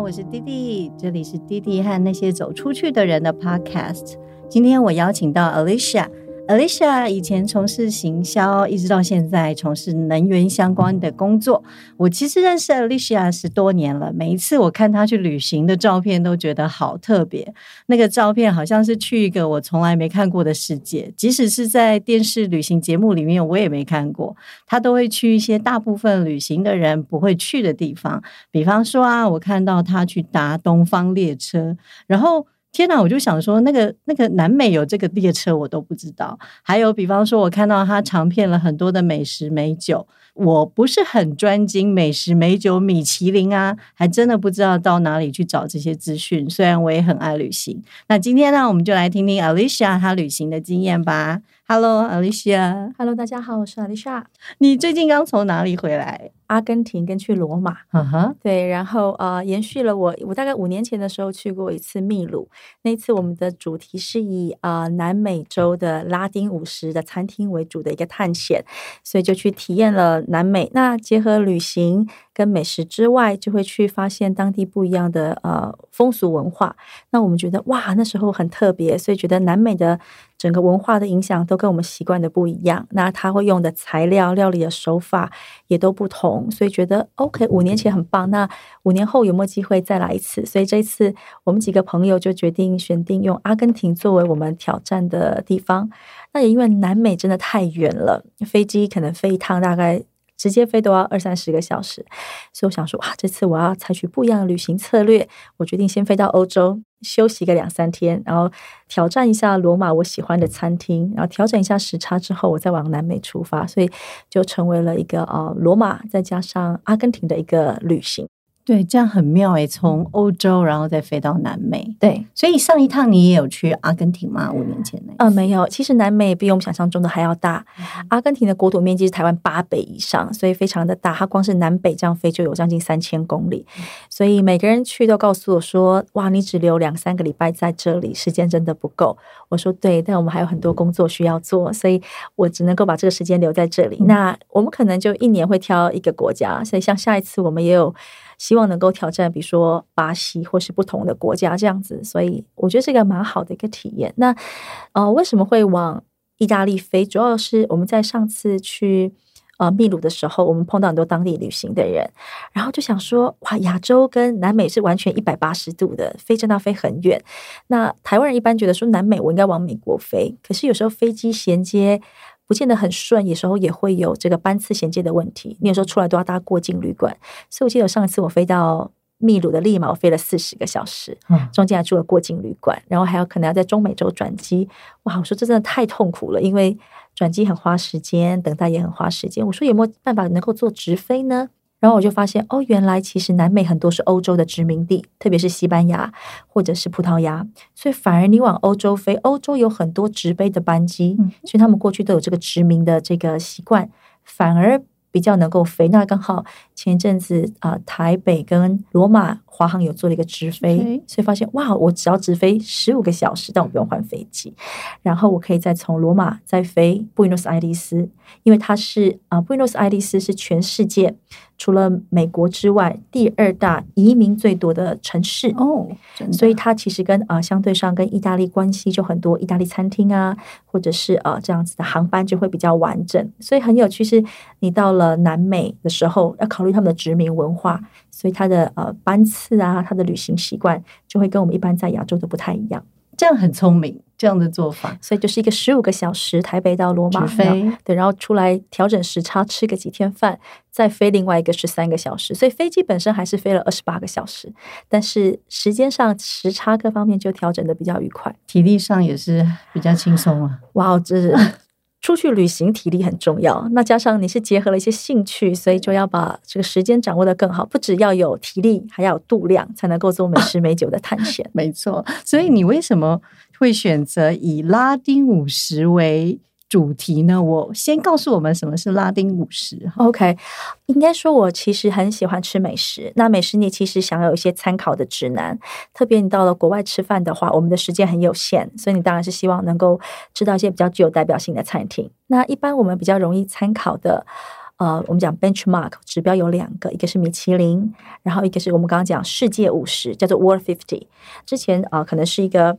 我是滴滴，这里是滴滴和那些走出去的人的 Podcast。今天我邀请到 Alicia。Alicia 以前从事行销，一直到现在从事能源相关的工作。我其实认识 Alicia 十多年了，每一次我看她去旅行的照片，都觉得好特别。那个照片好像是去一个我从来没看过的世界，即使是在电视旅行节目里面，我也没看过。她都会去一些大部分旅行的人不会去的地方，比方说啊，我看到她去搭东方列车，然后。天哪！我就想说，那个那个南美有这个列车，我都不知道。还有，比方说，我看到他尝遍了很多的美食美酒，我不是很专精美食美酒，米其林啊，还真的不知道到哪里去找这些资讯。虽然我也很爱旅行，那今天呢，我们就来听听 Alicia 她旅行的经验吧。Hello，Alicia。Hello，大家好，我是 Alicia。你最近刚从哪里回来？阿根廷跟去罗马，嗯哼对，然后呃，延续了我我大概五年前的时候去过一次秘鲁，那次我们的主题是以呃南美洲的拉丁舞食的餐厅为主的一个探险，所以就去体验了南美。那结合旅行跟美食之外，就会去发现当地不一样的呃风俗文化。那我们觉得哇，那时候很特别，所以觉得南美的整个文化的影响都跟我们习惯的不一样。那他会用的材料、料理的手法也都不同。所以觉得 OK，五年前很棒。那五年后有没有机会再来一次？所以这次我们几个朋友就决定选定用阿根廷作为我们挑战的地方。那也因为南美真的太远了，飞机可能飞一趟大概。直接飞都要二三十个小时，所以我想说，哇，这次我要采取不一样的旅行策略。我决定先飞到欧洲休息个两三天，然后挑战一下罗马我喜欢的餐厅，然后调整一下时差之后，我再往南美出发。所以就成为了一个呃罗马再加上阿根廷的一个旅行。对，这样很妙诶，从欧洲然后再飞到南美。对，所以上一趟你也有去阿根廷吗？五年前那？呃，没有。其实南美比我们想象中的还要大。阿根廷的国土面积是台湾八倍以上，所以非常的大。它光是南北这样飞就有将近三千公里。所以每个人去都告诉我说：“哇，你只留两三个礼拜在这里，时间真的不够。”我说：“对，但我们还有很多工作需要做，所以我只能够把这个时间留在这里。那我们可能就一年会挑一个国家。所以像下一次我们也有。”希望能够挑战，比如说巴西或是不同的国家这样子，所以我觉得是一个蛮好的一个体验。那呃，为什么会往意大利飞？主要是我们在上次去呃秘鲁的时候，我们碰到很多当地旅行的人，然后就想说，哇，亚洲跟南美是完全一百八十度的，飞真的飞很远。那台湾人一般觉得说南美我应该往美国飞，可是有时候飞机衔接。不见得很顺，有时候也会有这个班次衔接的问题。你有时候出来都要搭过境旅馆，所以我记得上一次我飞到秘鲁的利马，我飞了四十个小时，中间还住了过境旅馆，然后还有可能要在中美洲转机。哇，我说这真的太痛苦了，因为转机很花时间，等待也很花时间。我说有没有办法能够做直飞呢？然后我就发现，哦，原来其实南美很多是欧洲的殖民地，特别是西班牙或者是葡萄牙，所以反而你往欧洲飞，欧洲有很多直飞的班机，所以他们过去都有这个殖民的这个习惯，反而。比较能够飞，那刚好前一阵子啊，台北跟罗马华航有做了一个直飞，所以发现哇，我只要直飞十五个小时，但我不用换飞机，然后我可以再从罗马再飞布宜诺斯艾利斯，因为它是啊，布宜诺斯艾利斯是全世界除了美国之外第二大移民最多的城市。哦，所以它其实跟啊相对上跟意大利关系就很多，意大利餐厅啊，或者是啊这样子的航班就会比较完整，所以很有趣是，你到了。了南美的时候，要考虑他们的殖民文化，所以他的呃班次啊，他的旅行习惯就会跟我们一般在亚洲的不太一样。这样很聪明，这样的做法，所以就是一个十五个小时台北到罗马飞，对，然后出来调整时差，吃个几天饭，再飞另外一个十三个小时，所以飞机本身还是飞了二十八个小时，但是时间上时差各方面就调整的比较愉快，体力上也是比较轻松啊。哇，这是。出去旅行体力很重要，那加上你是结合了一些兴趣，所以就要把这个时间掌握的更好，不只要有体力，还要有度量，才能够做美食美酒的探险。没错，所以你为什么会选择以拉丁舞食为？主题呢？我先告诉我们什么是拉丁舞食。OK，应该说，我其实很喜欢吃美食。那美食你其实想有一些参考的指南，特别你到了国外吃饭的话，我们的时间很有限，所以你当然是希望能够知道一些比较具有代表性的餐厅。那一般我们比较容易参考的。呃，我们讲 benchmark 指标有两个，一个是米其林，然后一个是我们刚刚讲世界五十，叫做 World Fifty。之前啊，可能是一个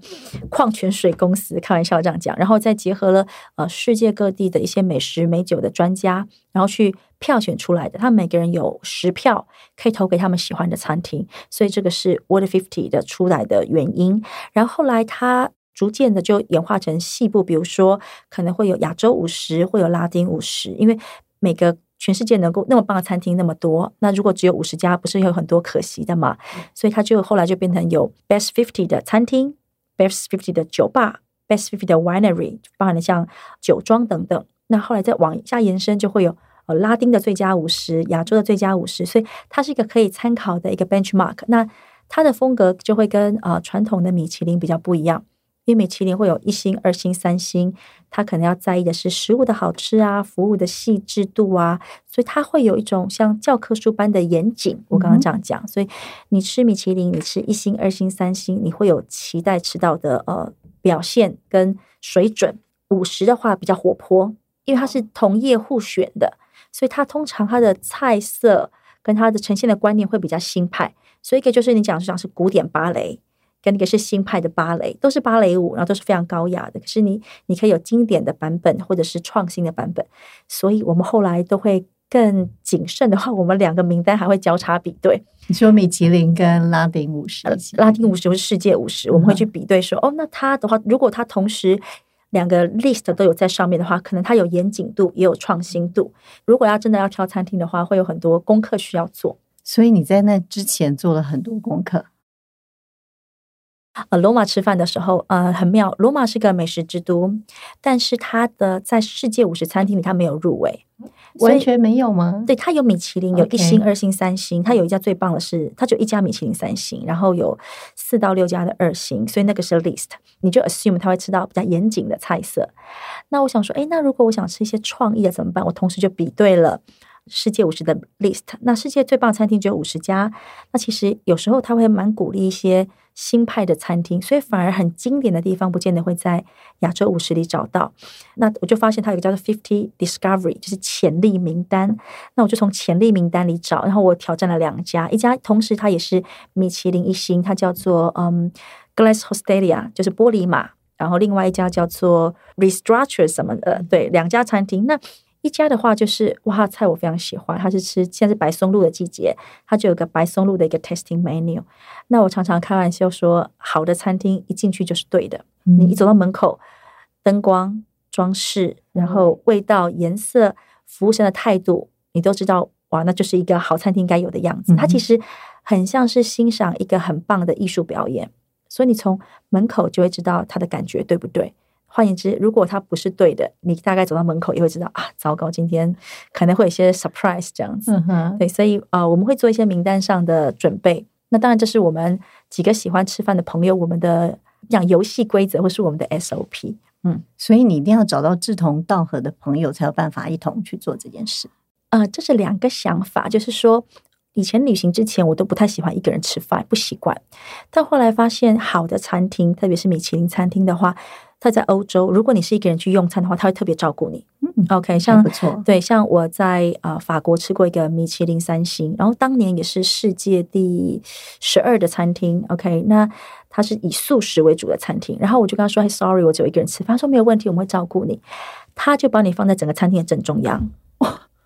矿泉水公司，开玩笑这样讲，然后再结合了呃世界各地的一些美食美酒的专家，然后去票选出来的。他们每个人有十票可以投给他们喜欢的餐厅，所以这个是 World Fifty 的出来的原因。然后后来它逐渐的就演化成细部，比如说可能会有亚洲五十，会有拉丁五十，因为每个。全世界能够那么棒的餐厅那么多，那如果只有五十家，不是有很多可惜的嘛？所以他就后来就变成有 Best Fifty 的餐厅，Best Fifty 的酒吧，Best Fifty 的 Winery，包含了像酒庄等等。那后来再往下延伸，就会有呃拉丁的最佳五十，亚洲的最佳五十，所以它是一个可以参考的一个 benchmark。那它的风格就会跟呃传统的米其林比较不一样。因为米其林会有一星、二星、三星，他可能要在意的是食物的好吃啊，服务的细致度啊，所以他会有一种像教科书般的严谨。我刚刚这样讲，所以你吃米其林，你吃一星、二星、三星，你会有期待吃到的呃表现跟水准。五十的话比较活泼，因为它是同业互选的，所以它通常它的菜色跟它的呈现的观念会比较新派。所以一个就是你讲是讲是古典芭蕾。跟那个是新派的芭蕾，都是芭蕾舞，然后都是非常高雅的。可是你，你可以有经典的版本，或者是创新的版本。所以我们后来都会更谨慎的话，我们两个名单还会交叉比对。你说米其林跟拉丁舞十，拉丁五十是世界舞十，我们会去比对说，哦，那它的话，如果它同时两个 list 都有在上面的话，可能它有严谨度，也有创新度。如果要真的要挑餐厅的话，会有很多功课需要做。所以你在那之前做了很多功课。呃，罗马吃饭的时候，呃，很妙。罗马是个美食之都，但是它的在世界五十餐厅里，它没有入围，完全没有吗？对，它有米其林，有一星、二星、三星。它有一家最棒的是，它就一家米其林三星，然后有四到六家的二星，所以那个是 list。你就 assume 他会吃到比较严谨的菜色。那我想说，哎，那如果我想吃一些创意的怎么办？我同时就比对了。世界五十的 list，那世界最棒餐厅只有五十家。那其实有时候他会蛮鼓励一些新派的餐厅，所以反而很经典的地方不见得会在亚洲五十里找到。那我就发现它有个叫做 Fifty Discovery，就是潜力名单。那我就从潜力名单里找，然后我挑战了两家，一家同时它也是米其林一星，它叫做嗯 Glass Hostelia，就是玻璃马。然后另外一家叫做 Restructure 什么的，对，两家餐厅那。一家的话就是哇菜我非常喜欢，它是吃现在是白松露的季节，它就有个白松露的一个 testing menu。那我常常开玩笑说，好的餐厅一进去就是对的，你一走到门口，灯光、装饰，然后味道、颜色、服务生的态度，你都知道哇，那就是一个好餐厅该有的样子。它其实很像是欣赏一个很棒的艺术表演，所以你从门口就会知道它的感觉对不对。换言之，如果它不是对的，你大概走到门口也会知道啊，糟糕，今天可能会有些 surprise 这样子。对，所以啊，我们会做一些名单上的准备。那当然，这是我们几个喜欢吃饭的朋友，我们的讲游戏规则或是我们的 SOP。嗯，所以你一定要找到志同道合的朋友，才有办法一同去做这件事。呃，这是两个想法，就是说，以前旅行之前，我都不太喜欢一个人吃饭，不习惯。但后来发现，好的餐厅，特别是米其林餐厅的话。他在欧洲，如果你是一个人去用餐的话，他会特别照顾你。嗯，OK，像不错，对，像我在啊法国吃过一个米其林三星，然后当年也是世界第十二的餐厅。OK，那它是以素食为主的餐厅，然后我就跟他说：“嘿，Sorry，我只有一个人吃饭。”他说：“没有问题，我们会照顾你。”他就把你放在整个餐厅的正中央。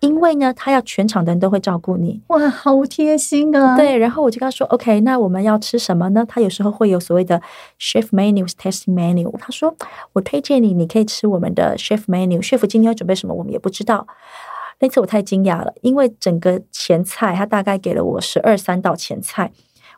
因为呢，他要全场的人都会照顾你，哇，好贴心啊！对，然后我就跟他说，OK，那我们要吃什么呢？他有时候会有所谓的 chef menu、testing menu。他说，我推荐你，你可以吃我们的 chef menu。chef 今天要准备什么，我们也不知道。那次我太惊讶了，因为整个前菜他大概给了我十二三道前菜，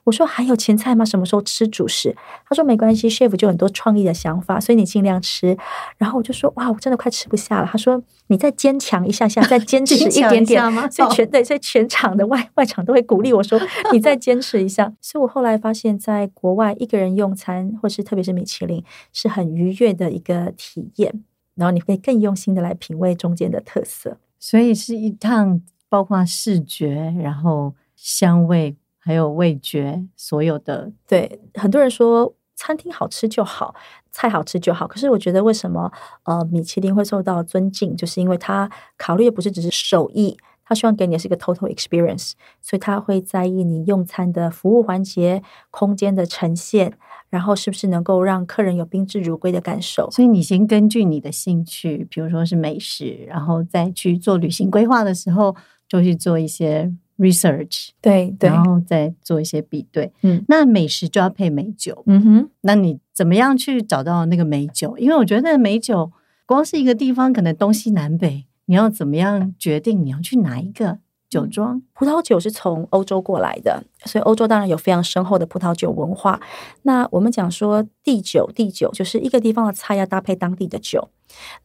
我说还有前菜吗？什么时候吃主食？他说没关系，chef 就很多创意的想法，所以你尽量吃。然后我就说哇，我真的快吃不下了。他说你再坚强一下下，再坚持一点点？所以全对，所以全场的外外场都会鼓励我说 你再坚持一下。所以我后来发现，在国外一个人用餐，或是特别是米其林，是很愉悦的一个体验。然后你会更用心的来品味中间的特色。所以是一趟包括视觉，然后香味。还有味觉，所有的对很多人说餐厅好吃就好，菜好吃就好。可是我觉得为什么呃米其林会受到尊敬，就是因为他考虑的不是只是手艺，他希望给你的是一个 total experience，所以他会在意你用餐的服务环节、空间的呈现，然后是不是能够让客人有宾至如归的感受。所以你先根据你的兴趣，比如说是美食，然后再去做旅行规划的时候，就去做一些。Research 对对，然后再做一些比对。嗯，那美食就要配美酒。嗯哼，那你怎么样去找到那个美酒？因为我觉得美酒光是一个地方，可能东西南北，你要怎么样决定你要去哪一个酒庄？葡萄酒是从欧洲过来的，所以欧洲当然有非常深厚的葡萄酒文化。那我们讲说地酒，地酒就是一个地方的菜要搭配当地的酒。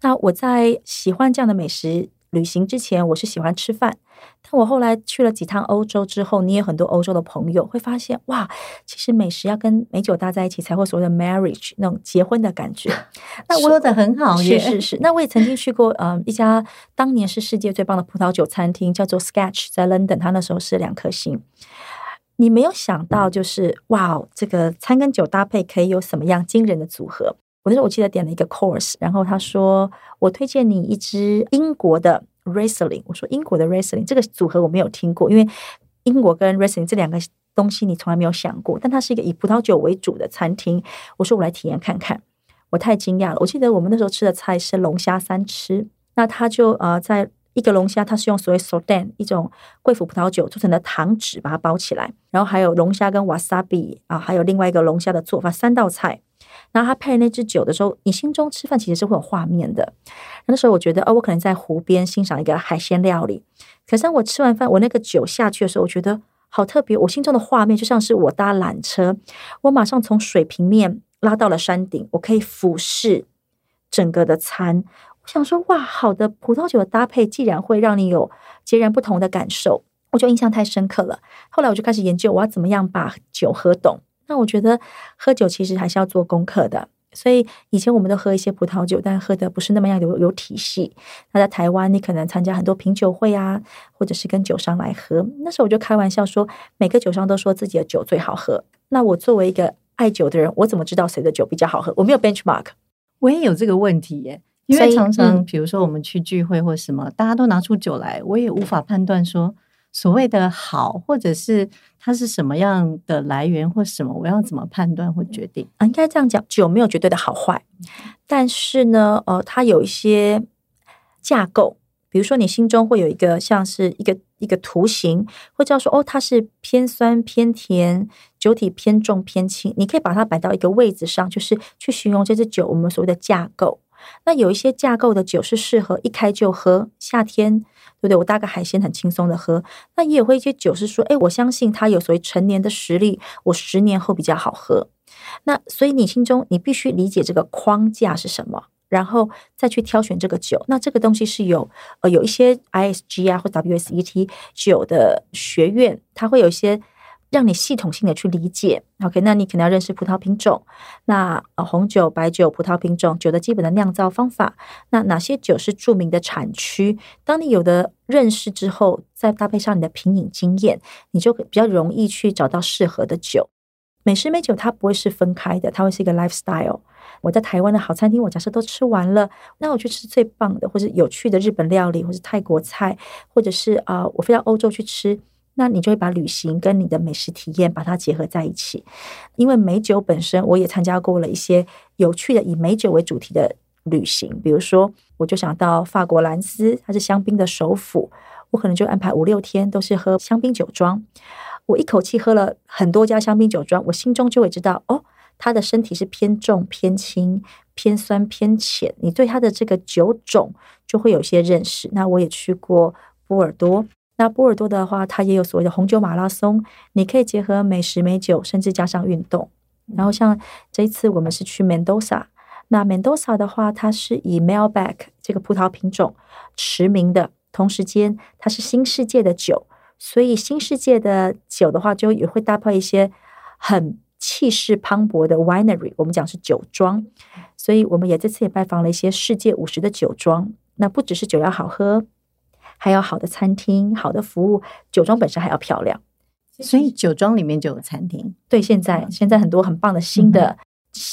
那我在喜欢这样的美食。旅行之前，我是喜欢吃饭，但我后来去了几趟欧洲之后，你也很多欧洲的朋友会发现，哇，其实美食要跟美酒搭在一起，才会所谓的 marriage 那种结婚的感觉。那说的很好，是是是。那我也曾经去过，嗯，一家当年是世界最棒的葡萄酒餐厅，叫做 Sketch，在 London，它那时候是两颗星。你没有想到，就是哇，这个餐跟酒搭配可以有什么样惊人的组合？我那时候我记得点了一个 course，然后他说我推荐你一支英国的 Riesling。我说英国的 Riesling 这个组合我没有听过，因为英国跟 Riesling 这两个东西你从来没有想过。但它是一个以葡萄酒为主的餐厅，我说我来体验看看。我太惊讶了！我记得我们那时候吃的菜是龙虾三吃，那他就呃在一个龙虾，它是用所谓 s o d a n 一种贵腐葡萄酒做成的糖纸把它包起来，然后还有龙虾跟 wasabi 啊，还有另外一个龙虾的做法，三道菜。然后他配那支酒的时候，你心中吃饭其实是会有画面的。那时候我觉得，哦，我可能在湖边欣赏一个海鲜料理。可是当我吃完饭，我那个酒下去的时候，我觉得好特别。我心中的画面就像是我搭缆车，我马上从水平面拉到了山顶，我可以俯视整个的餐。我想说，哇，好的葡萄酒的搭配，既然会让你有截然不同的感受，我就印象太深刻了。后来我就开始研究，我要怎么样把酒喝懂。那我觉得喝酒其实还是要做功课的，所以以前我们都喝一些葡萄酒，但喝的不是那么样有有体系。那在台湾，你可能参加很多品酒会啊，或者是跟酒商来喝。那时候我就开玩笑说，每个酒商都说自己的酒最好喝。那我作为一个爱酒的人，我怎么知道谁的酒比较好喝？我没有 benchmark，我也有这个问题耶。因为常常比如说我们去聚会或什么，大家都拿出酒来，我也无法判断说。所谓的好，或者是它是什么样的来源或什么，我要怎么判断或决定？啊，应该这样讲，酒没有绝对的好坏，但是呢，呃，它有一些架构，比如说你心中会有一个像是一个一个图形，或者说哦，它是偏酸偏甜，酒体偏重偏轻，你可以把它摆到一个位置上，就是去形容这支酒我们所谓的架构。那有一些架构的酒是适合一开就喝，夏天。对不对？我搭个海鲜很轻松的喝，那也有会一些酒是说，哎，我相信它有所谓成年的实力，我十年后比较好喝。那所以你心中你必须理解这个框架是什么，然后再去挑选这个酒。那这个东西是有呃有一些 ISG 啊或 WSET 酒的学院，它会有一些。让你系统性的去理解，OK？那你可能要认识葡萄品种，那红酒、白酒、葡萄品种酒的基本的酿造方法，那哪些酒是著名的产区？当你有的认识之后，再搭配上你的品饮经验，你就比较容易去找到适合的酒。美食美酒它不会是分开的，它会是一个 lifestyle。我在台湾的好餐厅，我假设都吃完了，那我去吃最棒的或者有趣的日本料理，或是泰国菜，或者是啊，我飞到欧洲去吃。那你就会把旅行跟你的美食体验把它结合在一起，因为美酒本身，我也参加过了一些有趣的以美酒为主题的旅行，比如说，我就想到法国兰斯，它是香槟的首府，我可能就安排五六天都是喝香槟酒庄，我一口气喝了很多家香槟酒庄，我心中就会知道，哦，它的身体是偏重、偏轻、偏酸、偏浅，你对它的这个酒种就会有些认识。那我也去过波尔多。那波尔多的话，它也有所谓的红酒马拉松，你可以结合美食美酒，甚至加上运动。然后像这一次我们是去 Mendoza，那 Mendoza 的话，它是以 Malbec 这个葡萄品种驰名的，同时间它是新世界的酒，所以新世界的酒的话，就也会搭配一些很气势磅礴的 winery，我们讲是酒庄，所以我们也这次也拜访了一些世界五十的酒庄。那不只是酒要好喝，还有好的餐厅、好的服务，酒庄本身还要漂亮。所以酒庄里面就有餐厅。对，现在现在很多很棒的新的，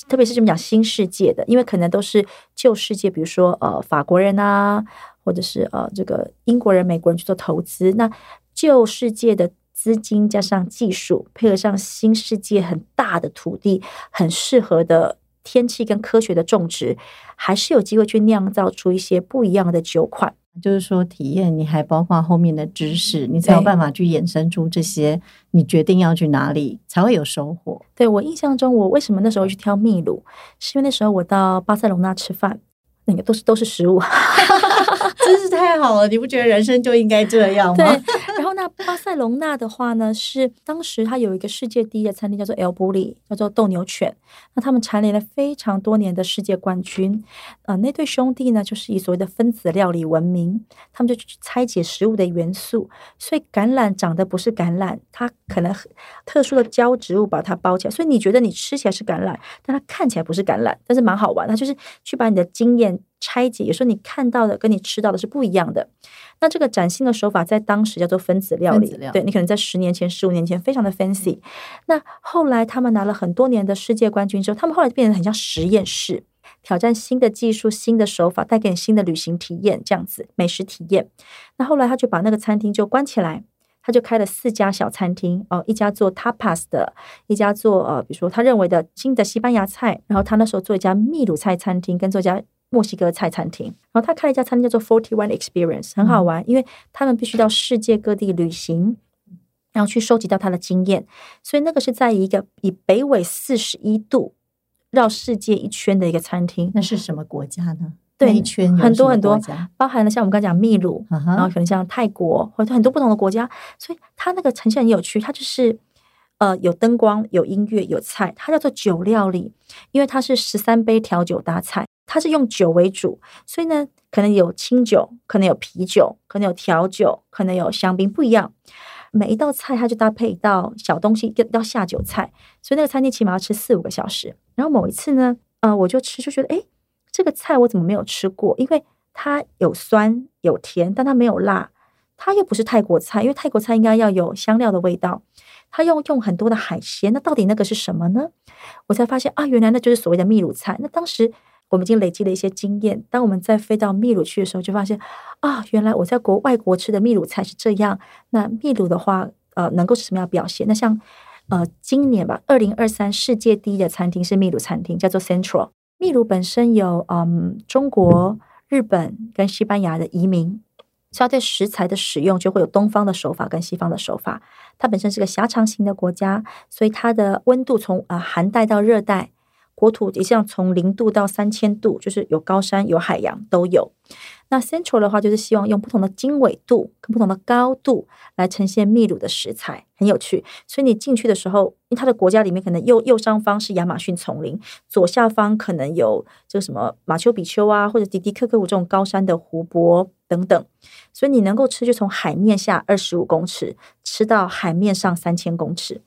特别是这么讲新世界的，因为可能都是旧世界，比如说呃法国人啊，或者是呃这个英国人、美国人去做投资。那旧世界的资金加上技术，配合上新世界很大的土地，很适合的天气跟科学的种植，还是有机会去酿造出一些不一样的酒款。就是说，体验你还包括后面的知识，你才有办法去衍生出这些。你决定要去哪里，才会有收获。对我印象中，我为什么那时候去挑秘鲁，是因为那时候我到巴塞隆纳吃饭，那个都是都是食物。真是太好了！你不觉得人生就应该这样吗？对。那巴塞隆纳的话呢，是当时它有一个世界第一的餐厅，叫做 El Bulli，叫做斗牛犬。那他们蝉联了非常多年的世界冠军。呃，那对兄弟呢，就是以所谓的分子料理闻名。他们就去拆解食物的元素，所以橄榄长得不是橄榄，它可能特殊的胶植物把它包起来，所以你觉得你吃起来是橄榄，但它看起来不是橄榄，但是蛮好玩。它就是去把你的经验。拆解，有时候你看到的跟你吃到的是不一样的。那这个崭新的手法在当时叫做分子料理，对你可能在十年前、十五年前非常的 fancy。那后来他们拿了很多年的世界冠军之后，他们后来变得很像实验室，挑战新的技术、新的手法，带给你新的旅行体验，这样子美食体验。那后来他就把那个餐厅就关起来，他就开了四家小餐厅哦，一家做 tapas 的，一家做呃，比如说他认为的新的西班牙菜，然后他那时候做一家秘鲁菜餐厅，跟做一家。墨西哥菜餐厅，然后他开了一家餐厅叫做 Forty One Experience，很好玩，因为他们必须到世界各地旅行，然后去收集到他的经验，所以那个是在一个以北纬四十一度绕世界一圈的一个餐厅。那是什么国家呢？对，一圈很多很多，包含了像我们刚讲秘鲁，然后可能像泰国或者很多不同的国家，所以它那个呈现很有趣，它就是呃有灯光、有音乐、有菜，它叫做酒料理，因为它是十三杯调酒搭菜。它是用酒为主，所以呢，可能有清酒，可能有啤酒，可能有调酒，可能有香槟，不一样。每一道菜它就搭配一道小东西，要下酒菜，所以那个餐厅起码要吃四五个小时。然后某一次呢，呃，我就吃就觉得，哎，这个菜我怎么没有吃过？因为它有酸有甜，但它没有辣，它又不是泰国菜，因为泰国菜应该要有香料的味道。它用用很多的海鲜，那到底那个是什么呢？我才发现啊，原来那就是所谓的秘鲁菜。那当时。我们已经累积了一些经验。当我们在飞到秘鲁去的时候，就发现啊，原来我在国外国吃的秘鲁菜是这样。那秘鲁的话，呃，能够是什么样表现？那像呃，今年吧，二零二三世界第一的餐厅是秘鲁餐厅，叫做 Central。秘鲁本身有嗯中国、日本跟西班牙的移民，所以对食材的使用就会有东方的手法跟西方的手法。它本身是个狭长型的国家，所以它的温度从啊寒带到热带。国土也像从零度到三千度，就是有高山有海洋都有。那 Central 的话，就是希望用不同的经纬度跟不同的高度来呈现秘鲁的食材，很有趣。所以你进去的时候，因为它的国家里面可能右右上方是亚马逊丛林，左下方可能有这个什么马丘比丘啊，或者迪迪克克湖这种高山的湖泊等等。所以你能够吃，就从海面下二十五公尺吃到海面上三千公尺，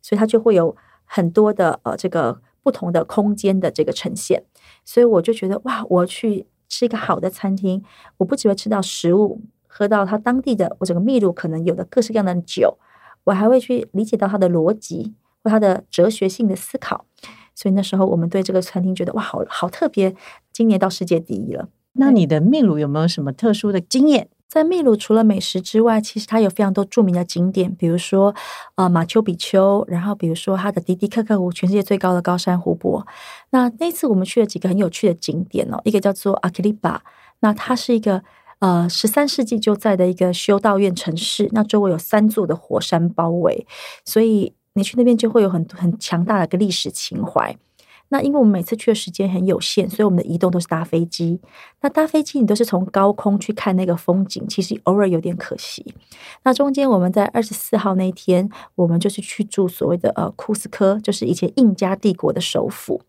所以它就会有很多的呃这个。不同的空间的这个呈现，所以我就觉得哇，我去吃一个好的餐厅，我不只会吃到食物，喝到它当地的我整个秘鲁可能有的各式各样的酒，我还会去理解到它的逻辑或它的哲学性的思考。所以那时候我们对这个餐厅觉得哇，好好特别，今年到世界第一了。那你的秘鲁有没有什么特殊的经验？在秘鲁，除了美食之外，其实它有非常多著名的景点，比如说呃马丘比丘，然后比如说它的迪迪克克湖，全世界最高的高山湖泊。那那次我们去了几个很有趣的景点哦，一个叫做阿克利巴，那它是一个呃十三世纪就在的一个修道院城市，那周围有三座的火山包围，所以你去那边就会有很很强大的一个历史情怀。那因为我们每次去的时间很有限，所以我们的移动都是搭飞机。那搭飞机你都是从高空去看那个风景，其实偶尔有点可惜。那中间我们在二十四号那天，我们就是去住所谓的呃库斯科，就是以前印加帝国的首府。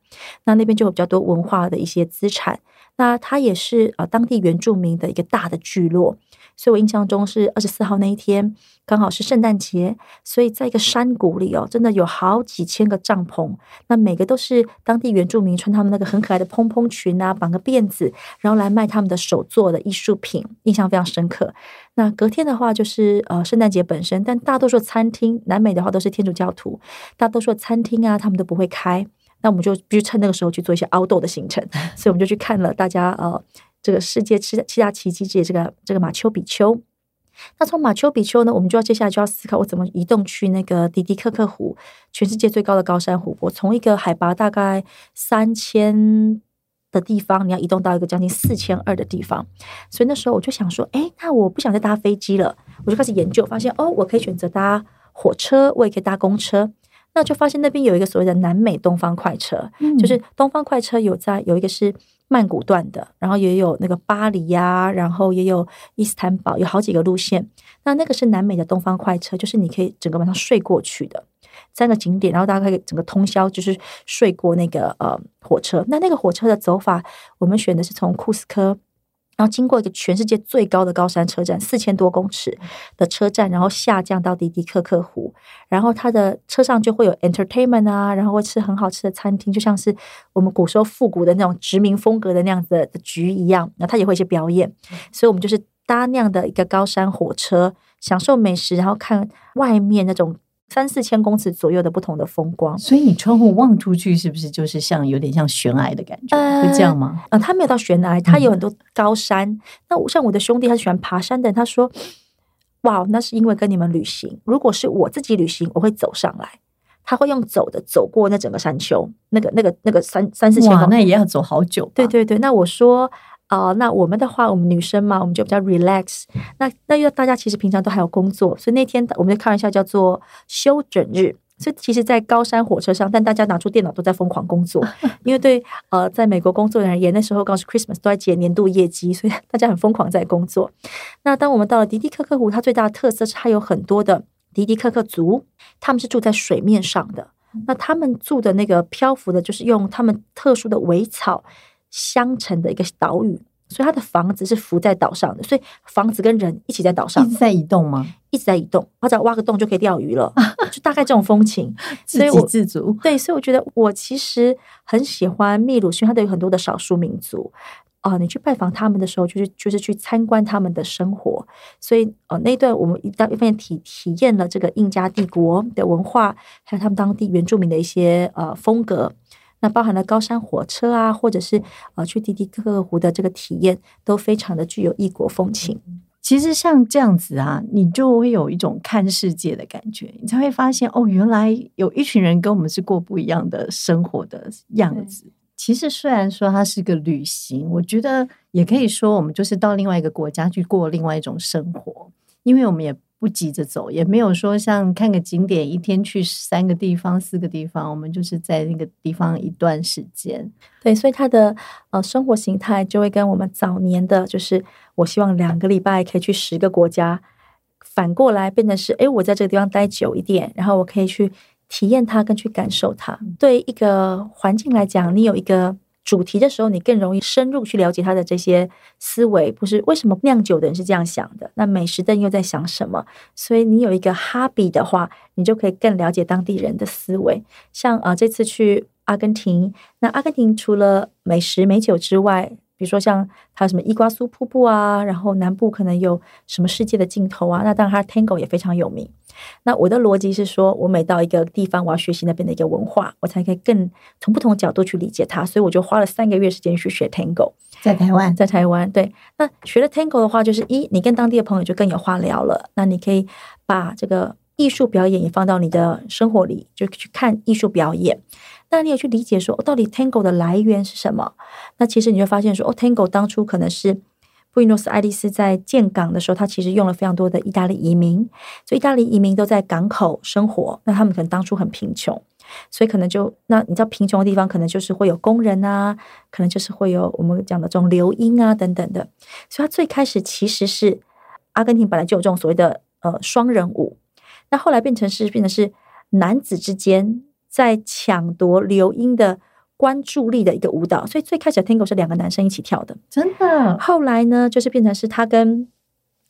那那边就有比较多文化的一些资产。那它也是呃当地原住民的一个大的聚落。所以我印象中是二十四号那一天，刚好是圣诞节，所以在一个山谷里哦，真的有好几千个帐篷，那每个都是当地原住民穿他们那个很可爱的蓬蓬裙啊，绑个辫子，然后来卖他们的手做的艺术品，印象非常深刻。那隔天的话就是呃圣诞节本身，但大多数餐厅，南美的话都是天主教徒，大多数餐厅啊他们都不会开，那我们就必须趁那个时候去做一些凹豆的行程，所以我们就去看了大家呃。这个世界七七大奇迹界，这个这个马丘比丘。那从马丘比丘呢，我们就要接下来就要思考，我怎么移动去那个迪迪克克湖，全世界最高的高山湖泊。从一个海拔大概三千的地方，你要移动到一个将近四千二的地方。所以那时候我就想说，哎，那我不想再搭飞机了，我就开始研究，发现哦，我可以选择搭火车，我也可以搭公车。那就发现那边有一个所谓的南美东方快车，就是东方快车有在有一个是。曼谷段的，然后也有那个巴黎呀，然后也有伊斯坦堡，有好几个路线。那那个是南美的东方快车，就是你可以整个晚上睡过去的三个景点，然后大家可以整个通宵就是睡过那个呃火车。那那个火车的走法，我们选的是从库斯科。然后经过一个全世界最高的高山车站，四千多公尺的车站，然后下降到迪迪克克湖，然后它的车上就会有 entertainment 啊，然后会吃很好吃的餐厅，就像是我们古时候复古的那种殖民风格的那样子的局一样。然后它也会一些表演，所以我们就是搭那样的一个高山火车，享受美食，然后看外面那种。三四千公尺左右的不同的风光，所以你窗户望出去，是不是就是像有点像悬崖的感觉？会这样吗？呃，它没有到悬崖，它有很多高山。那像我的兄弟，他喜欢爬山的，他说：“哇，那是因为跟你们旅行。如果是我自己旅行，我会走上来，他会用走的走过那整个山丘，那个、那个、那个三三四千公，那也要走好久。对对对，那我说。”哦，那我们的话，我们女生嘛，我们就比较 relax。那那因为大家其实平常都还有工作，所以那天我们就开玩笑叫做休整日。所以其实，在高山火车上，但大家拿出电脑都在疯狂工作，因为对呃，在美国工作的人而言，那时候刚是 Christmas 都在结年度业绩，所以大家很疯狂在工作。那当我们到了迪迪克克湖，它最大的特色是它有很多的迪迪克克族，他们是住在水面上的。那他们住的那个漂浮的，就是用他们特殊的苇草。相成的一个岛屿，所以它的房子是浮在岛上的，所以房子跟人一起在岛上，一直在移动吗？一直在移动，只要挖个洞就可以钓鱼了，就大概这种风情，自给自足。对，所以我觉得我其实很喜欢秘鲁，因为它都有很多的少数民族啊。你去拜访他们的时候，就是就是去参观他们的生活，所以呃，那一段我们一到一方面体体验了这个印加帝国的文化，还有他们当地原住民的一些呃风格。那包含了高山火车啊，或者是呃去迪迪克克湖的这个体验，都非常的具有异国风情。其实像这样子啊，你就会有一种看世界的感觉，你才会发现哦，原来有一群人跟我们是过不一样的生活的样子。其实虽然说它是个旅行，我觉得也可以说我们就是到另外一个国家去过另外一种生活，因为我们也。不急着走，也没有说像看个景点，一天去三个地方、四个地方，我们就是在那个地方一段时间。对，所以他的呃生活形态就会跟我们早年的，就是我希望两个礼拜可以去十个国家，反过来变成是，哎，我在这个地方待久一点，然后我可以去体验它，跟去感受它。对一个环境来讲，你有一个。主题的时候，你更容易深入去了解他的这些思维，不是为什么酿酒的人是这样想的？那美食的人又在想什么？所以你有一个哈比的话，你就可以更了解当地人的思维。像啊，这次去阿根廷，那阿根廷除了美食美酒之外，比如说像它什么伊瓜苏瀑布啊，然后南部可能有什么世界的尽头啊，那当然它 Tango 也非常有名。那我的逻辑是说，我每到一个地方，我要学习那边的一个文化，我才可以更从不同角度去理解它。所以我就花了三个月时间去学 Tango，在台湾，在台湾。对，那学了 Tango 的话，就是一，你跟当地的朋友就更有话聊了。那你可以把这个艺术表演也放到你的生活里，就去看艺术表演。那你也去理解说，到底 Tango 的来源是什么？那其实你会发现说，哦，Tango 当初可能是。布宜诺斯艾利斯在建港的时候，他其实用了非常多的意大利移民，所以意大利移民都在港口生活。那他们可能当初很贫穷，所以可能就那你知道贫穷的地方，可能就是会有工人啊，可能就是会有我们讲的这种流音啊等等的。所以它最开始其实是阿根廷本来就有这种所谓的呃双人舞，那后来变成是变成是男子之间在抢夺刘英的关注力的一个舞蹈。所以最开始 Tango 是两个男生一起跳的，真的。后来呢，就是变成是他跟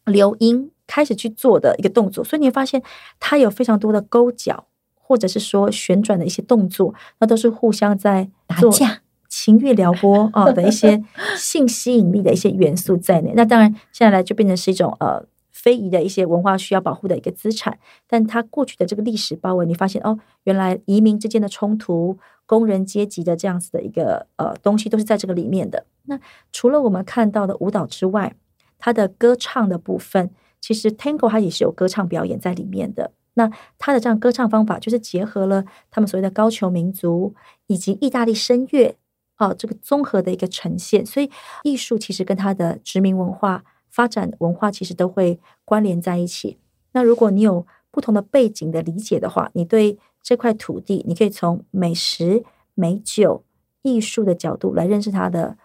刘英。开始去做的一个动作，所以你会发现他有非常多的勾脚，或者是说旋转的一些动作，那都是互相在打架、情欲撩拨啊的一些 性吸引力的一些元素在内。那当然，现在来就变成是一种呃非遗的一些文化需要保护的一个资产。但它过去的这个历史包围，你发现哦，原来移民之间的冲突、工人阶级的这样子的一个呃东西，都是在这个里面的。那除了我们看到的舞蹈之外，它的歌唱的部分。其实 Tango 它也是有歌唱表演在里面的。那它的这样歌唱方法，就是结合了他们所谓的高球民族以及意大利声乐哦，这个综合的一个呈现。所以艺术其实跟它的殖民文化发展文化其实都会关联在一起。那如果你有不同的背景的理解的话，你对这块土地，你可以从美食、美酒、艺术的角度来认识它的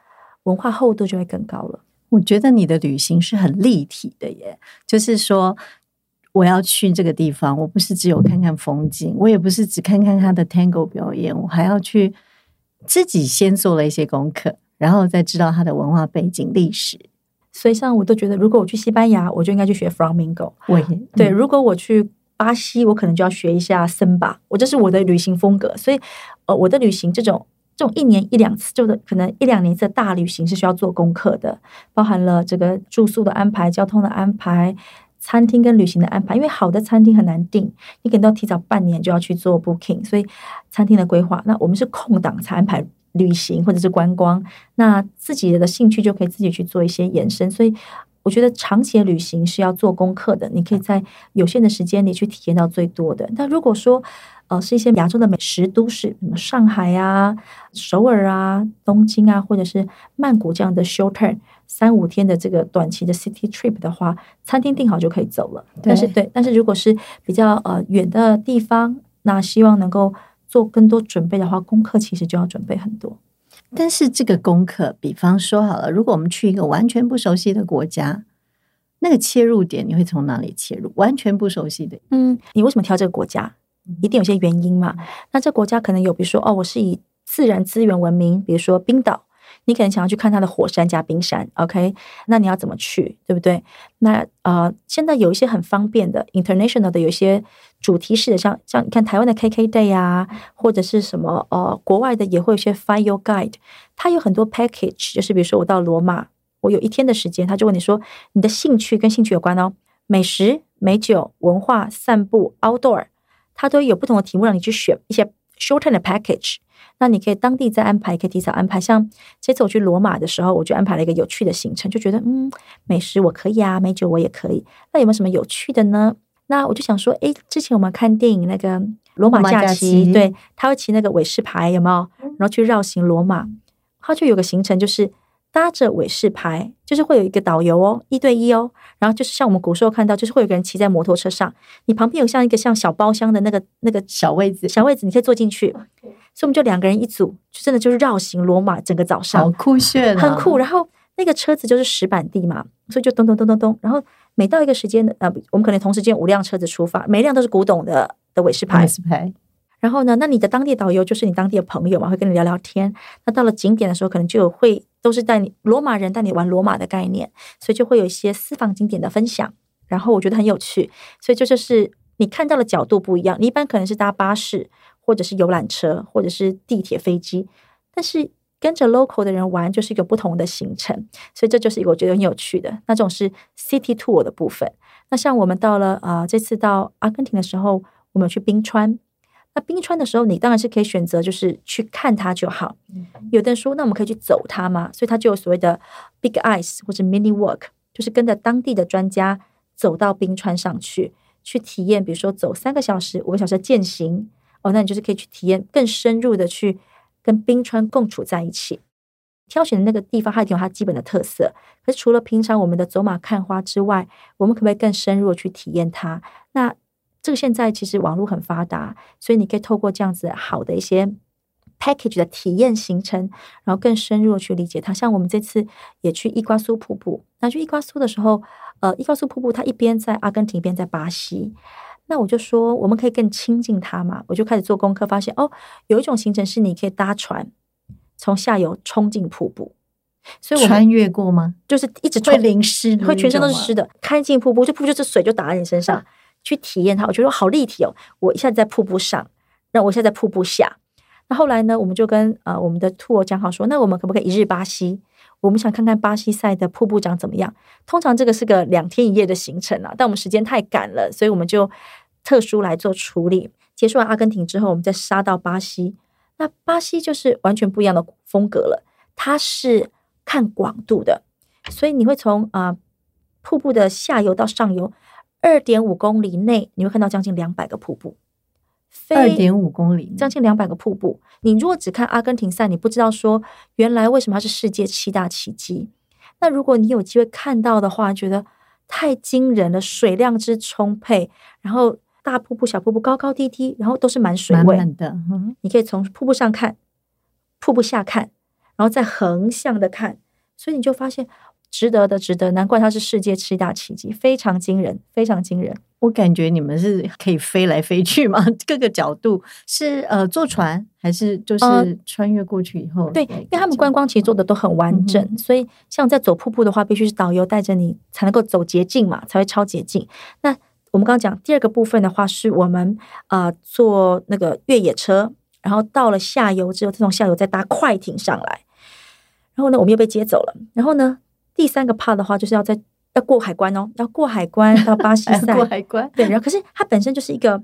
文化厚度，就会更高了。我觉得你的旅行是很立体的耶，就是说我要去这个地方，我不是只有看看风景，我也不是只看看他的 Tango 表演，我还要去自己先做了一些功课，然后再知道他的文化背景、历史。所以，像我都觉得，如果我去西班牙，我就应该去学 flamingo。我也对，如果我去巴西，我可能就要学一下森巴。我这是我的旅行风格，所以呃，我的旅行这种。这种一年一两次，就是可能一两年一次大旅行是需要做功课的，包含了这个住宿的安排、交通的安排、餐厅跟旅行的安排。因为好的餐厅很难订，你可能要提早半年就要去做 booking，所以餐厅的规划，那我们是空档才安排旅行或者是观光。那自己的兴趣就可以自己去做一些延伸。所以我觉得长期的旅行是要做功课的，你可以在有限的时间里去体验到最多的。但如果说，呃，是一些亚洲的美食都市，什么上海啊、首尔啊、东京啊，或者是曼谷这样的 short term 三五天的这个短期的 city trip 的话，餐厅订好就可以走了。但是，对，但是如果是比较呃远的地方，那希望能够做更多准备的话，功课其实就要准备很多。但是这个功课，比方说好了，如果我们去一个完全不熟悉的国家，那个切入点你会从哪里切入？完全不熟悉的，嗯，你为什么挑这个国家？一定有些原因嘛？那这国家可能有，比如说哦，我是以自然资源闻名，比如说冰岛，你可能想要去看它的火山加冰山，OK？那你要怎么去，对不对？那呃，现在有一些很方便的 international 的，有一些主题式的，像像你看台湾的 KK Day 啊，或者是什么呃，国外的也会有些 Find Your Guide，它有很多 package，就是比如说我到罗马，我有一天的时间，他就问你说你的兴趣跟兴趣有关哦，美食、美酒、文化、散步、outdoor。它都有不同的题目让你去选一些 shorten 的 package，那你可以当地再安排，可以提早安排。像这次我去罗马的时候，我就安排了一个有趣的行程，就觉得嗯，美食我可以啊，美酒我也可以。那有没有什么有趣的呢？那我就想说，诶，之前我们看电影那个《罗马假期》，对，他会骑那个韦氏牌，有没有？然后去绕行罗马，他就有个行程就是。搭着韦氏牌，就是会有一个导游哦，一对一哦。然后就是像我们古时候看到，就是会有个人骑在摩托车上，你旁边有像一个像小包厢的那个那个小位子，小位子你可以坐进去。所以我们就两个人一组，就真的就是绕行罗马整个早上，好酷炫，很酷。然后那个车子就是石板地嘛，所以就咚咚咚咚咚。然后每到一个时间的呃，我们可能同时间五辆车子出发，每辆都是古董的的韦氏牌。然后呢，那你的当地导游就是你当地的朋友嘛，会跟你聊聊天。那到了景点的时候，可能就有会都是带你罗马人带你玩罗马的概念，所以就会有一些私房景点的分享。然后我觉得很有趣，所以这就是你看到的角度不一样。你一般可能是搭巴士，或者是游览车，或者是地铁、飞机，但是跟着 local 的人玩就是一个不同的行程。所以这就是一个我觉得很有趣的那种是 city tour 的部分。那像我们到了啊，这次到阿根廷的时候，我们去冰川。那冰川的时候，你当然是可以选择，就是去看它就好。有的人说，那我们可以去走它吗？所以它就有所谓的 big ice 或者 mini walk，就是跟着当地的专家走到冰川上去，去体验，比如说走三个小时、五个小时的践行。哦，那你就是可以去体验更深入的去跟冰川共处在一起。挑选的那个地方，它有它基本的特色。可是除了平常我们的走马看花之外，我们可不可以更深入的去体验它？那这个现在其实网络很发达，所以你可以透过这样子好的一些 package 的体验行程，然后更深入的去理解它。像我们这次也去伊瓜苏瀑布，那去伊瓜苏的时候，呃，伊瓜苏瀑布它一边在阿根廷，一边在巴西。那我就说，我们可以更亲近它嘛？我就开始做功课，发现哦，有一种行程是你可以搭船从下游冲进瀑布，所以我穿越过吗？就是一直会淋湿，会全身都是湿的。开进瀑布，就瀑布就是水就打在你身上，去体验它。我觉得好立体哦！我一下子在瀑布上，那我现在在瀑布下。那后来呢，我们就跟呃我们的 tour 讲好说，那我们可不可以一日巴西？我们想看看巴西赛的瀑布长怎么样。通常这个是个两天一夜的行程啊，但我们时间太赶了，所以我们就特殊来做处理。结束完阿根廷之后，我们再杀到巴西。那巴西就是完全不一样的风格了，它是看广度的，所以你会从啊瀑布的下游到上游二点五公里内，你会看到将近两百个瀑布。二点五公里，将近两百个瀑布。你如果只看阿根廷赛，你不知道说原来为什么它是世界七大奇迹。那如果你有机会看到的话，觉得太惊人了，水量之充沛，然后大瀑布、小瀑布高高低低，然后都是满水位的。你可以从瀑布上看，瀑布下看，然后再横向的看，所以你就发现。值得的，值得，难怪它是世界七大奇迹，非常惊人，非常惊人。我感觉你们是可以飞来飞去吗？各个角度是呃坐船还是就是穿越过去以后？对，因为他们观光其实做的都很完整，所以像在走瀑布的话，必须是导游带着你才能够走捷径嘛，才会超捷径。那我们刚刚讲第二个部分的话，是我们呃坐那个越野车，然后到了下游之后，再从下游再搭快艇上来，然后呢，我们又被接走了，然后呢？第三个 part 的话，就是要在要过海关哦，要过海关到巴西塞 过海关。对，然后可是它本身就是一个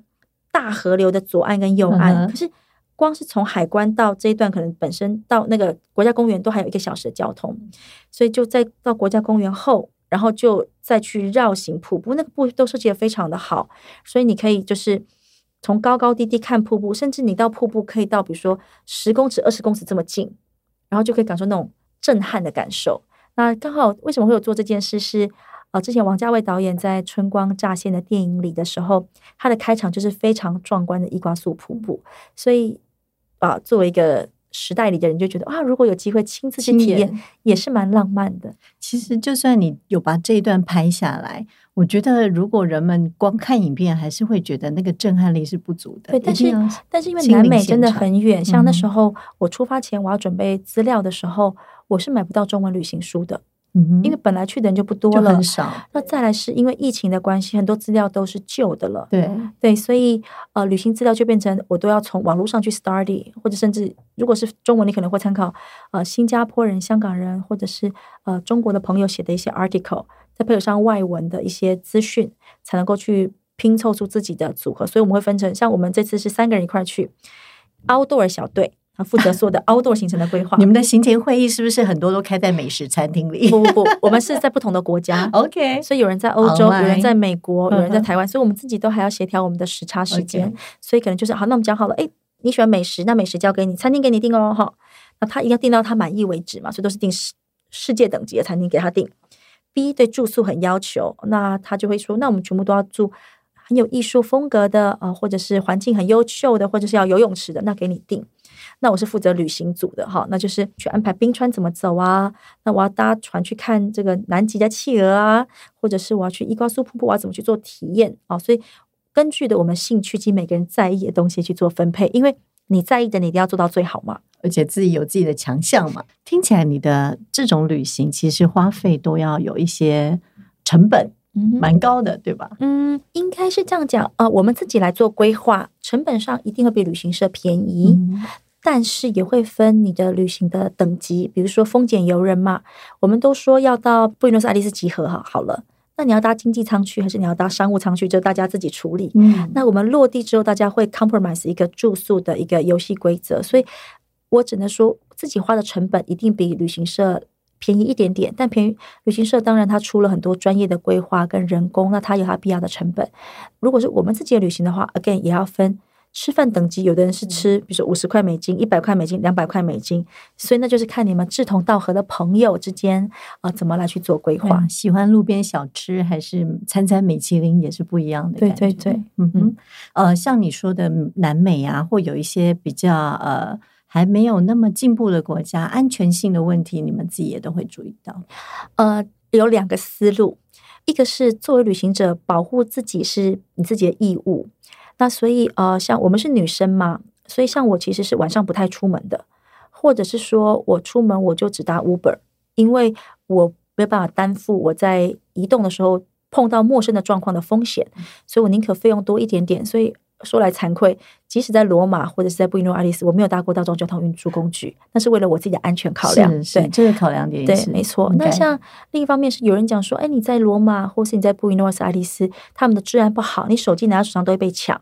大河流的左岸跟右岸，可是光是从海关到这一段，可能本身到那个国家公园都还有一个小时的交通，所以就在到国家公园后，然后就再去绕行瀑布，那个步都设计的非常的好，所以你可以就是从高高低低看瀑布，甚至你到瀑布可以到比如说十公尺、二十公尺这么近，然后就可以感受那种震撼的感受。那刚好为什么会有做这件事？是呃，之前王家卫导演在《春光乍现》的电影里的时候，他的开场就是非常壮观的伊瓜苏瀑布，所以啊，作为一个时代里的人，就觉得啊，如果有机会亲自去体验，也是蛮浪漫的。其实，就算你有把这一段拍下来，我觉得如果人们光看影片，还是会觉得那个震撼力是不足的。对，但是但是因为南美真的很远，像那时候我出发前我要准备资料的时候。我是买不到中文旅行书的，嗯，因为本来去的人就不多了，很少。那再来是因为疫情的关系，很多资料都是旧的了，对对，所以呃，旅行资料就变成我都要从网络上去 study，或者甚至如果是中文，你可能会参考呃新加坡人、香港人或者是呃中国的朋友写的一些 article，再配合上外文的一些资讯，才能够去拼凑出自己的组合。所以我们会分成，像我们这次是三个人一块去，outdoor 小队。他负责所有的 outdoor 行程的规划。你们的行前会议是不是很多都开在美食餐厅里？不不不，我们是在不同的国家。OK，所以有人在欧洲，有人在美国，有人在台湾，所以我们自己都还要协调我们的时差时间。所以可能就是好，那我们讲好了，哎，你喜欢美食，那美食交给你，餐厅给你订哦，哈。那他一定要订到他满意为止嘛，所以都是订世世界等级的餐厅给他订。B 对住宿很要求，那他就会说，那我们全部都要住很有艺术风格的啊，或者是环境很优秀的，或者是要游泳池的，那给你订。那我是负责旅行组的哈，那就是去安排冰川怎么走啊？那我要搭船去看这个南极的企鹅啊，或者是我要去伊瓜苏瀑布，我要怎么去做体验啊？所以根据的我们兴趣及每个人在意的东西去做分配，因为你在意的你一定要做到最好嘛，而且自己有自己的强项嘛。听起来你的这种旅行其实花费都要有一些成本，蛮高的，对吧？嗯，应该是这样讲啊。我们自己来做规划，成本上一定会比旅行社便宜。但是也会分你的旅行的等级，比如说风俭游人嘛，我们都说要到布宜诺斯艾利斯集合哈，好了，那你要搭经济舱去还是你要搭商务舱去，就大家自己处理。嗯，那我们落地之后，大家会 compromise 一个住宿的一个游戏规则，所以我只能说自己花的成本一定比旅行社便宜一点点，但便宜旅行社当然它出了很多专业的规划跟人工，那它有它必要的成本。如果是我们自己的旅行的话，again 也要分。吃饭等级，有的人是吃，比如说五十块美金、一百块美金、两百块美金，所以那就是看你们志同道合的朋友之间啊，怎么来去做规划。喜欢路边小吃还是餐餐米其林也是不一样的。对对对，嗯哼，呃，像你说的南美啊，或有一些比较呃还没有那么进步的国家，安全性的问题，你们自己也都会注意到。呃，有两个思路，一个是作为旅行者，保护自己是你自己的义务。那所以呃，像我们是女生嘛，所以像我其实是晚上不太出门的，或者是说我出门我就只搭 Uber，因为我没有办法担负我在移动的时候碰到陌生的状况的风险，所以我宁可费用多一点点。所以说来惭愧，即使在罗马或者是在布宜诺艾利斯，我没有搭过大众交通运输工具，那是为了我自己的安全考量。对，这个考量点对，没错。那像另一方面是有人讲说，哎，你在罗马或是你在布宜诺斯艾利斯，他们的治安不好，你手机拿在手上都会被抢。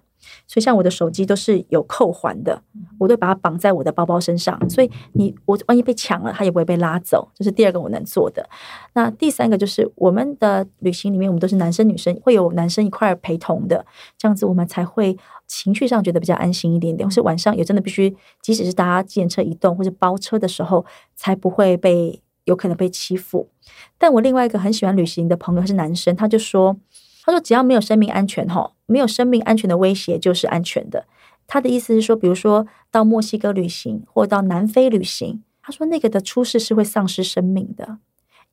所以，像我的手机都是有扣环的，我都把它绑在我的包包身上。所以，你我万一被抢了，它也不会被拉走。这是第二个我能做的。那第三个就是，我们的旅行里面，我们都是男生女生，会有男生一块陪同的，这样子我们才会情绪上觉得比较安心一点点。或是晚上也真的必须，即使是搭计程车移动或者包车的时候，才不会被有可能被欺负。但我另外一个很喜欢旅行的朋友，他是男生，他就说。他说：“只要没有生命安全，哈，没有生命安全的威胁就是安全的。”他的意思是说，比如说到墨西哥旅行或到南非旅行，他说那个的出事是会丧失生命的，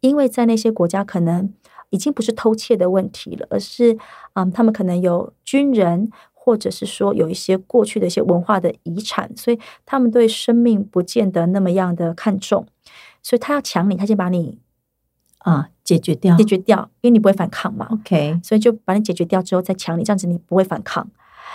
因为在那些国家可能已经不是偷窃的问题了，而是嗯，他们可能有军人，或者是说有一些过去的一些文化的遗产，所以他们对生命不见得那么样的看重，所以他要抢你，他先把你。啊，解决掉，解决掉，因为你不会反抗嘛。OK，所以就把你解决掉之后再抢你，这样子你不会反抗。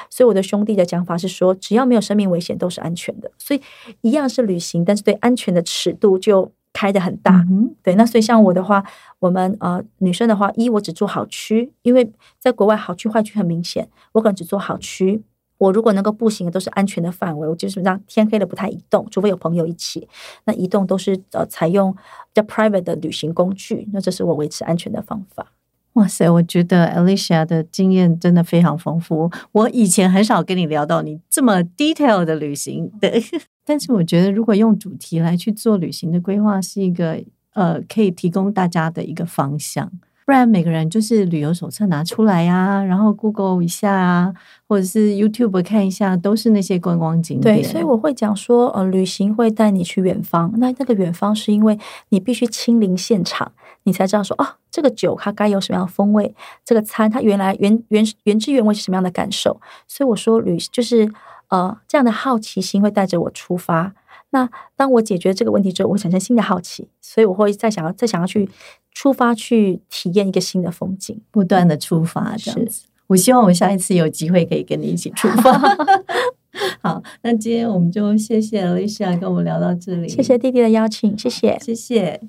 所以我的兄弟的讲法是说，只要没有生命危险都是安全的。所以一样是旅行，但是对安全的尺度就开的很大。嗯对，那所以像我的话，我们呃女生的话，一我只做好区，因为在国外好区坏区很明显，我可能只做好区。我如果能够步行都是安全的范围，我基本上天黑了不太移动，除非有朋友一起。那移动都是呃采用比较 private 的旅行工具，那这是我维持安全的方法。哇塞，我觉得 Alicia 的经验真的非常丰富。我以前很少跟你聊到你这么 detail 的旅行的，但是我觉得如果用主题来去做旅行的规划，是一个呃可以提供大家的一个方向。不然每个人就是旅游手册拿出来呀，然后 Google 一下啊，或者是 YouTube 看一下，都是那些观光景点。对，所以我会讲说，呃，旅行会带你去远方。那那个远方是因为你必须亲临现场，你才知道说，哦，这个酒它该有什么样的风味，这个餐它原来原原原汁原味是什么样的感受。所以我说，旅就是呃这样的好奇心会带着我出发。那当我解决这个问题之后，我产生新的好奇，所以我会再想要再想要去。出发去体验一个新的风景，不断的出发，这样子。我希望我下一次有机会可以跟你一起出发。好，那今天我们就谢谢 Alicia 跟我们聊到这里，谢谢弟弟的邀请，谢谢，谢谢。